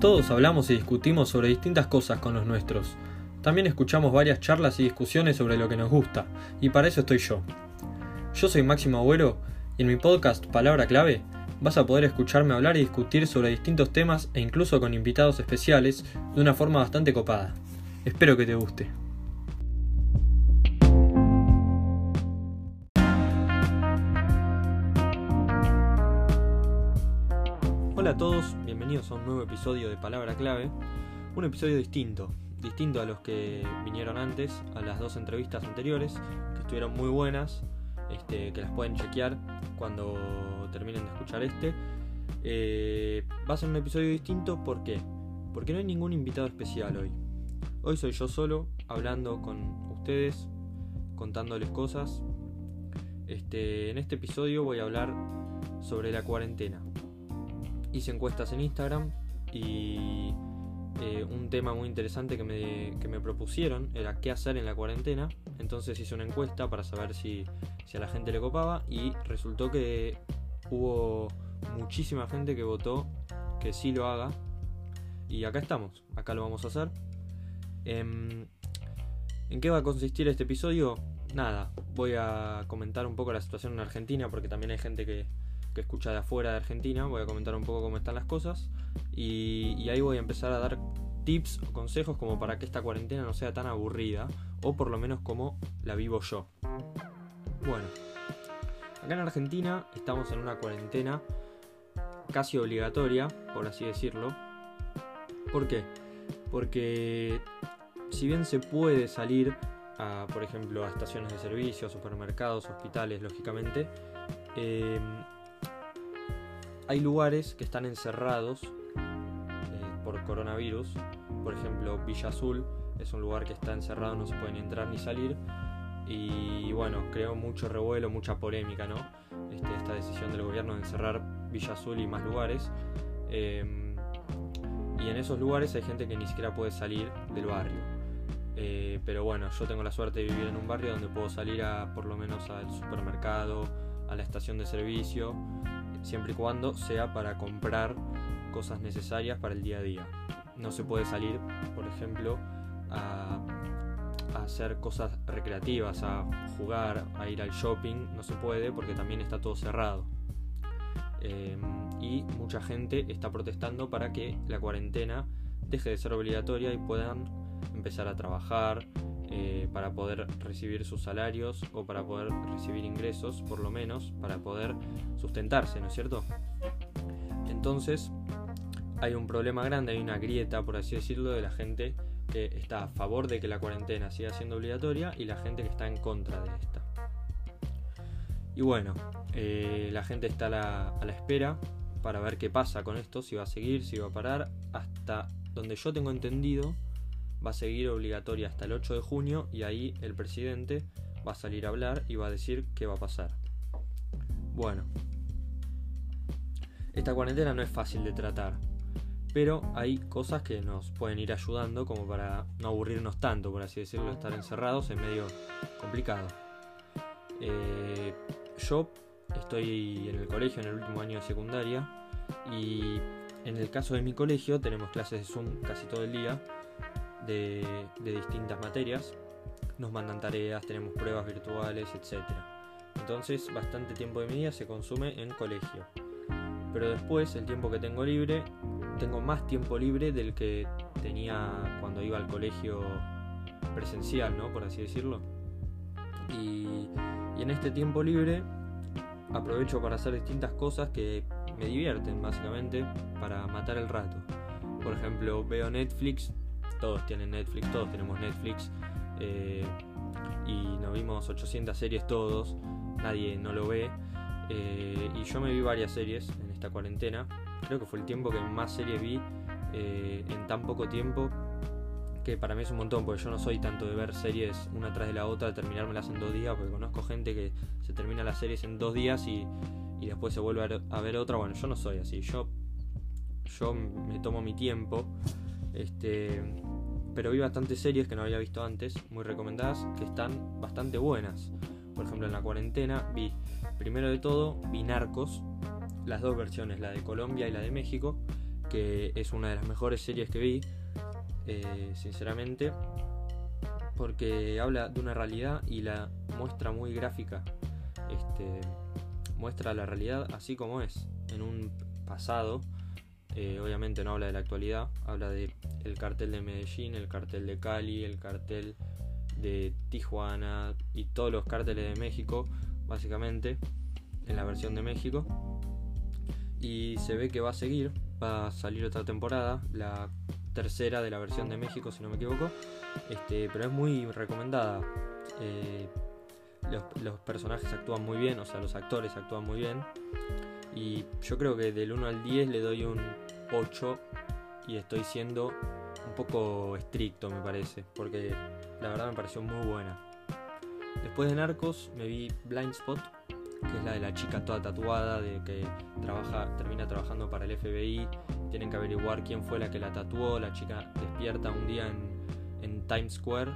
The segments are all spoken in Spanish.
Todos hablamos y discutimos sobre distintas cosas con los nuestros. También escuchamos varias charlas y discusiones sobre lo que nos gusta, y para eso estoy yo. Yo soy Máximo Agüero, y en mi podcast Palabra Clave vas a poder escucharme hablar y discutir sobre distintos temas e incluso con invitados especiales de una forma bastante copada. Espero que te guste. Hola a todos, bienvenidos a un nuevo episodio de Palabra Clave, un episodio distinto, distinto a los que vinieron antes, a las dos entrevistas anteriores, que estuvieron muy buenas, este, que las pueden chequear cuando terminen de escuchar este. Eh, va a ser un episodio distinto, ¿por qué? Porque no hay ningún invitado especial hoy. Hoy soy yo solo, hablando con ustedes, contándoles cosas. Este, en este episodio voy a hablar sobre la cuarentena hice encuestas en Instagram y eh, un tema muy interesante que me, propusieron era qué hacer en la cuarentena. Entonces hice una encuesta para saber si, a la gente le copaba y resultó que hubo muchísima gente que votó que sí lo haga. Y acá estamos, acá lo vamos a hacer. Em, ¿En qué va a consistir este episodio? Nada, voy a comentar un poco la situación en Argentina porque también hay gente que, que escucha de afuera de Argentina. Voy a comentar un poco cómo están las cosas. Y, ahí voy a empezar a dar tips o consejos como para que esta cuarentena no sea tan aburrida. O por lo menos como la vivo yo. Bueno, acá en Argentina estamos en una cuarentena casi obligatoria, por así decirlo. ¿Por qué? Porque si bien se puede salir a, por ejemplo, a estaciones de servicio, supermercados, hospitales, lógicamente, eh, hay lugares que están encerrados eh, por coronavirus. Por ejemplo, Villa Azul es un lugar que está encerrado, no se puede ni entrar ni salir. Y bueno, creó mucho revuelo, mucha polémica, ¿no? Este, esta decisión del gobierno de encerrar Villa Azul y más lugares. Em, y en esos lugares hay gente que ni siquiera puede salir del barrio. Eh, pero bueno, yo tengo la suerte de vivir en un barrio donde puedo salir a por lo menos al supermercado, a la estación de servicio siempre y cuando sea para comprar cosas necesarias para el día a día. No se puede salir, por ejemplo, a, hacer cosas recreativas, a jugar, a ir al shopping, no se puede porque también está todo cerrado. Em, y mucha gente está protestando para que la cuarentena deje de ser obligatoria y puedan empezar a trabajar, eh, para poder recibir sus salarios o para poder recibir ingresos, por lo menos, para poder sustentarse, ¿no es cierto? Entonces, hay un problema grande, hay una grieta, por así decirlo, de la gente que está a favor de que la cuarentena siga siendo obligatoria y la gente que está en contra de esta. Y bueno, eh, la gente está a la, a la espera para ver qué pasa con esto, si va a seguir, si va a parar, hasta donde yo tengo entendido, va a seguir obligatoria hasta el 8 de junio y ahí el presidente va a salir a hablar y va a decir qué va a pasar. Bueno, esta cuarentena no es fácil de tratar, pero hay cosas que nos pueden ir ayudando como para no aburrirnos tanto, por así decirlo, estar encerrados es medio complicado. Eh, yo estoy en el colegio en el último año de secundaria y en el caso de mi colegio tenemos clases de Zoom casi todo el día de, distintas materias. Nos mandan tareas, tenemos pruebas virtuales, etc. Entonces bastante tiempo de mi día se consume en colegio. Pero después el tiempo que tengo libre, tengo más tiempo libre del que tenía cuando iba al colegio presencial, ¿no? Por así decirlo. Y, y en este tiempo libre aprovecho para hacer distintas cosas que me divierten básicamente para matar el rato. Por ejemplo, veo Netflix todos tienen Netflix, todos tenemos Netflix. Eh, y nos vimos 800 series todos, nadie no lo ve. Eh, y yo me vi varias series en esta cuarentena. Creo que fue el tiempo que más series vi eh, en tan poco tiempo. Que para mí es un montón, porque yo no soy tanto de ver series una tras de la otra, de terminármelas en dos días, porque conozco gente que se termina las series en dos días y, y después se vuelve a ver, a ver otra. Bueno, yo no soy así, yo, yo me tomo mi tiempo. Este, pero vi bastantes series que no había visto antes, muy recomendadas, que están bastante buenas. Por ejemplo, en la cuarentena vi, primero de todo, vi Narcos, las dos versiones, la de Colombia y la de México, que es una de las mejores series que vi, eh, sinceramente, porque habla de una realidad y la muestra muy gráfica. Este, muestra la realidad así como es, en un pasado. Eh, obviamente no habla de la actualidad, habla de el cartel de Medellín, el cartel de Cali, el cartel de Tijuana y todos los cárteles de México, básicamente, en la versión de México. Y se ve que va a seguir, va a salir otra temporada, la tercera de la versión de México, si no me equivoco. Este, pero es muy recomendada. Eh, los, personajes actúan muy bien, o sea, los actores actúan muy bien. Y yo creo que del 1 al 10 le doy un 8 y estoy siendo un poco estricto, me parece, porque la verdad me pareció muy buena. Después de Narcos me vi Blind Spot, que es la de la chica toda tatuada, de que trabaja, termina trabajando para el FBI, tienen que averiguar quién fue la que la tatuó, la chica despierta un día en, en Times Square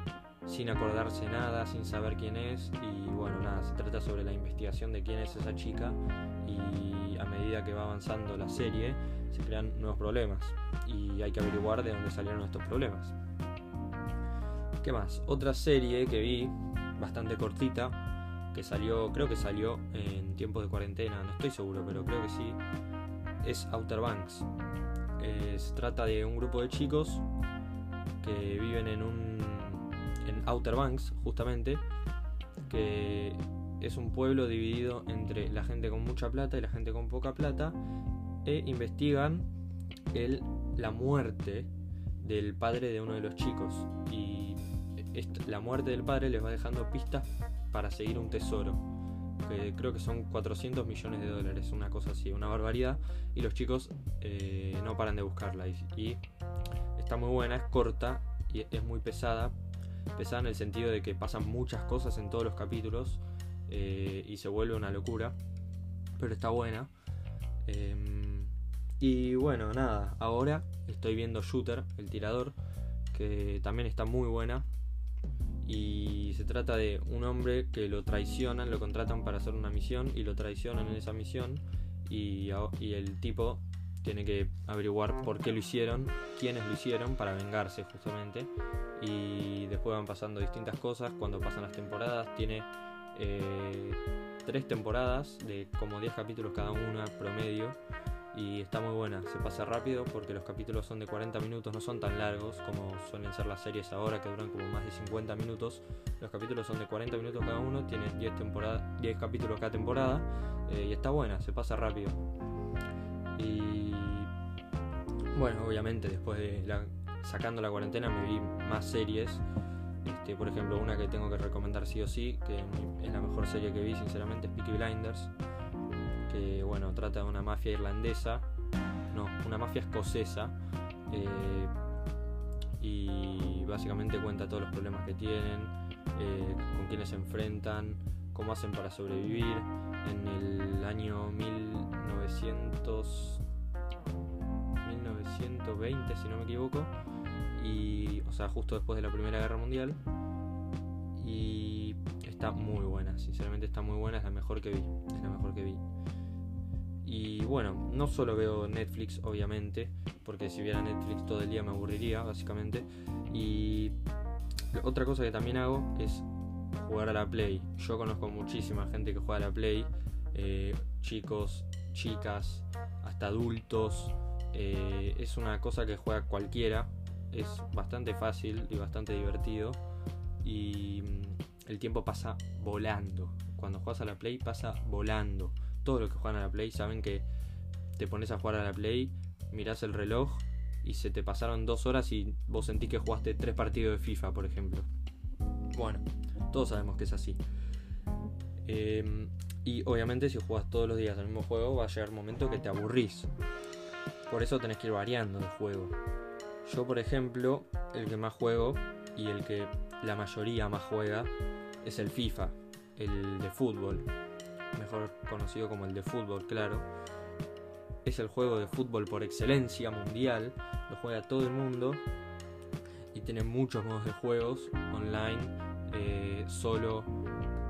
sin acordarse nada, sin saber quién es y bueno, nada, se trata sobre la investigación de quién es esa chica y a medida que va avanzando la serie se crean nuevos problemas y hay que averiguar de dónde salieron estos problemas. ¿Qué más? Otra serie que vi, bastante cortita, que salió, creo que salió en tiempos de cuarentena, no estoy seguro, pero creo que sí, es Outer Banks. Eh, se trata de un grupo de chicos que viven en un Outer Banks, justamente, que es un pueblo dividido entre la gente con mucha plata y la gente con poca plata, e investigan la muerte del padre de uno de los chicos. Y la muerte del padre les va dejando pistas para seguir un tesoro, que creo que son 400 millones de dólares, una cosa así, una barbaridad, y los chicos eh, no paran de buscarla. y está muy buena, es corta y es muy pesada, pesada en el sentido de que pasan muchas cosas en todos los capítulos eh, y se vuelve una locura, pero está buena. Em, y bueno, nada, ahora estoy viendo Shooter, el tirador, que también está muy buena. Y se trata de un hombre que lo traicionan, lo contratan para hacer una misión y lo traicionan en esa misión. Y, y el tipo tiene que averiguar por qué lo hicieron, quiénes lo hicieron para vengarse justamente. Y después van pasando distintas cosas cuando pasan las temporadas. Tiene eh, tres temporadas de como 10 capítulos cada una promedio. Y está muy buena, se pasa rápido porque los capítulos son de 40 minutos, no son tan largos como suelen ser las series ahora que duran como más de 50 minutos. Los capítulos son de 40 minutos cada uno, tiene 10, 10 capítulos cada temporada eh, y está buena, se pasa rápido. Bueno, obviamente después de sacando la cuarentena me vi más series. Este, por ejemplo, una que tengo que recomendar sí o sí, que es la mejor serie que vi sinceramente, es Peaky Blinders. Que bueno, trata de una mafia irlandesa, no, una mafia escocesa. Eh, y básicamente cuenta todos los problemas que tienen, eh, con quienes se enfrentan, cómo hacen para sobrevivir. En el año 1900, 1920, si no me equivoco, y, o sea, justo después de la Primera Guerra Mundial. Y está muy buena, sinceramente está muy buena, es la mejor que vi, es la mejor que vi. Y bueno, no solo veo Netflix, obviamente, porque si viera Netflix todo el día me aburriría, básicamente. Y otra cosa que también hago es jugar a la Play. Yo conozco muchísima gente que juega a la Play, eh, chicos, chicas, hasta adultos. Eh, es una cosa que juega cualquiera, es bastante fácil y bastante divertido. Y mm, el tiempo pasa volando. Cuando juegas a la Play pasa volando. Todos los que juegan a la Play saben que te pones a jugar a la Play, mirás el reloj y se te pasaron dos horas y vos sentís que jugaste tres partidos de FIFA, por ejemplo. Bueno, todos sabemos que es así. Em, y obviamente si juegas todos los días el mismo juego va a llegar un momento que te aburrís. Por eso tenés que ir variando el juego. Yo por ejemplo, el que más juego y el que la mayoría más juega es el FIFA, el de fútbol. Mejor conocido como el de fútbol, claro. Es el juego de fútbol por excelencia mundial. Lo juega todo el mundo. Y tiene muchos modos de juegos online eh, solo,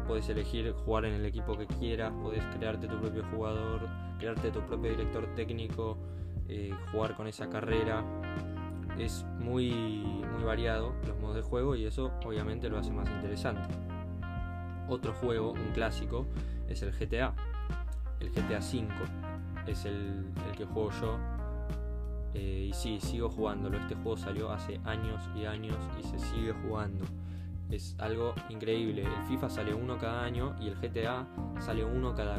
puedes elegir jugar en el equipo que quieras, puedes crearte tu propio jugador, crearte tu propio director técnico, eh, jugar con esa carrera. Es muy, muy variado los modos de juego y eso obviamente lo hace más interesante. Otro juego, un clásico, es el GTA. El GTA V es el, que juego yo. Eh, y sí, sigo jugándolo. Este juego salió hace años y años y se sigue jugando. Es algo increíble. El FIFA sale uno cada año y el GTA sale uno cada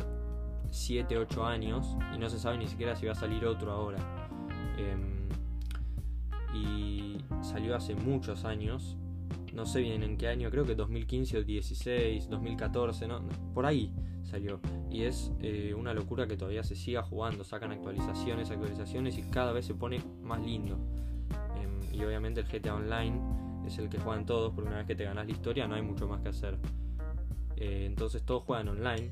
7, 8 años y no se sabe ni siquiera si va a salir otro ahora. Em, y salió hace muchos años. No sé bien en qué año, creo que 2015 o 16, 2014, ¿no? por ahí salió. Y es eh, una locura que todavía se siga jugando. Sacan actualizaciones, actualizaciones y cada vez se pone más lindo. Em, y obviamente el GTA Online es el que juegan todos, porque una vez que te ganas la historia no hay mucho más que hacer. Eh, entonces todos juegan online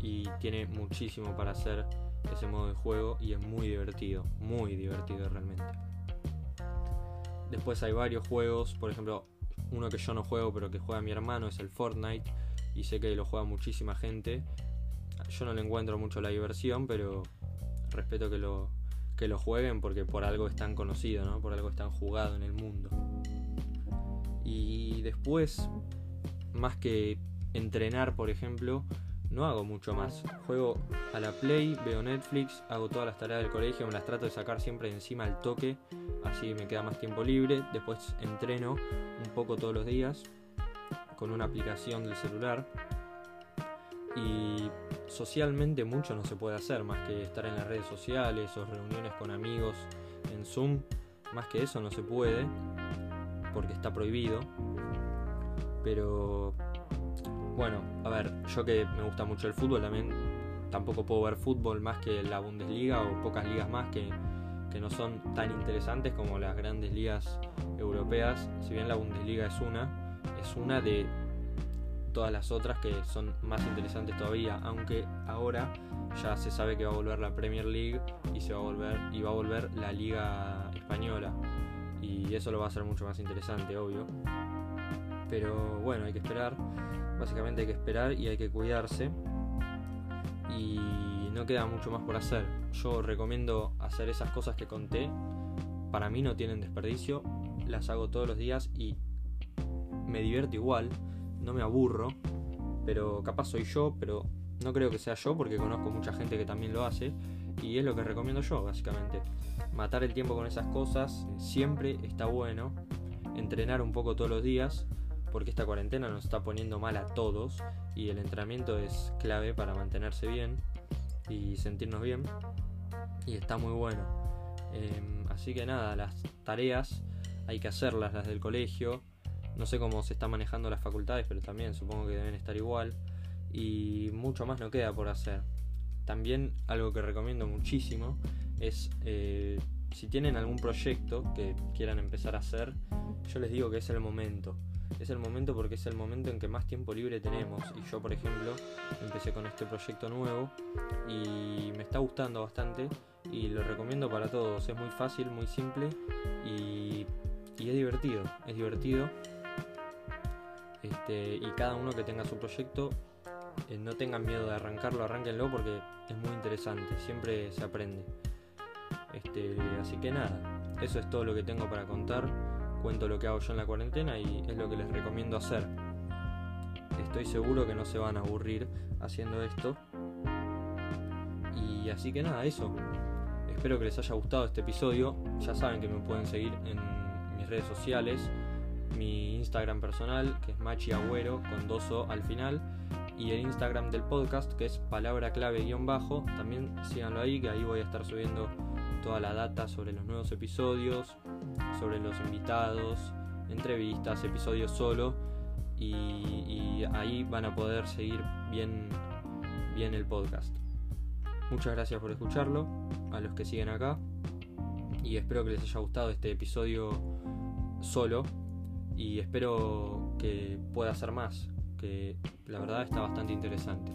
y tiene muchísimo para hacer ese modo de juego y es muy divertido, muy divertido realmente. Después hay varios juegos, por ejemplo, uno que yo no juego pero que juega mi hermano es el Fortnite y sé que lo juega muchísima gente. Yo no le encuentro mucho la diversión, pero respeto que lo, que lo jueguen porque por algo es tan conocido, ¿no? por algo es tan jugado en el mundo. Y después, más que entrenar, por ejemplo, no hago mucho más. Juego a la Play, veo Netflix, hago todas las tareas del colegio, me las trato de sacar siempre encima al toque, así me queda más tiempo libre. Después entreno un poco todos los días con una aplicación del celular. Y socialmente mucho no se puede hacer, más que estar en las redes sociales o reuniones con amigos en Zoom. Más que eso no se puede, porque está prohibido. Pero bueno, a ver, yo que me gusta mucho el fútbol también, tampoco puedo ver fútbol más que la Bundesliga o pocas ligas más que, no son tan interesantes como las grandes ligas europeas. Si bien la Bundesliga es una, es una de todas las otras que son más interesantes todavía, aunque ahora ya se sabe que va a volver la Premier League y se va a volver y va a volver la Liga española y eso lo va a hacer mucho más interesante, obvio. Pero bueno, hay que esperar. Básicamente hay que esperar y hay que cuidarse. Y no queda mucho más por hacer. Yo recomiendo hacer esas cosas que conté. Para mí no tienen desperdicio. Las hago todos los días y me divierto igual. No me aburro. Pero capaz soy yo, pero no creo que sea yo porque conozco mucha gente que también lo hace. Y es lo que recomiendo yo, básicamente. Matar el tiempo con esas cosas siempre está bueno. Entrenar un poco todos los días porque esta cuarentena nos está poniendo mal a todos y el entrenamiento es clave para mantenerse bien y sentirnos bien y está muy bueno. Em, así que nada, las tareas hay que hacerlas, las del colegio. No sé cómo se están manejando las facultades, pero también supongo que deben estar igual. Y mucho más no queda por hacer. También algo que recomiendo muchísimo es eh, si tienen algún proyecto que quieran empezar a hacer, yo les digo que es el momento es el momento porque es el momento en que más tiempo libre tenemos. Y yo, por ejemplo, empecé con este proyecto nuevo y me está gustando bastante y lo recomiendo para todos. Es muy fácil, muy simple y, es divertido. Es divertido. Este, y cada uno que tenga su proyecto, eh, no tengan miedo de arrancarlo, arránquenlo porque es muy interesante. Siempre se aprende. Este, así que nada, eso es todo lo que tengo para contar cuento lo que hago yo en la cuarentena y es lo que les recomiendo hacer. Estoy seguro que no se van a aburrir haciendo esto. Y así que nada, eso. Espero que les haya gustado este episodio. Ya saben que me pueden seguir en mis redes sociales. Mi Instagram personal, que es Machi Agüero, con dos O al final. Y el Instagram del podcast, que es palabra clave guion bajo. También síganlo ahí, que ahí voy a estar subiendo toda la data sobre los nuevos episodios, sobre los invitados, entrevistas, episodios solo y, ahí van a poder seguir bien, bien el podcast. Muchas gracias por escucharlo, a los que siguen acá y espero que les haya gustado este episodio solo y espero que pueda ser más, que la verdad está bastante interesante.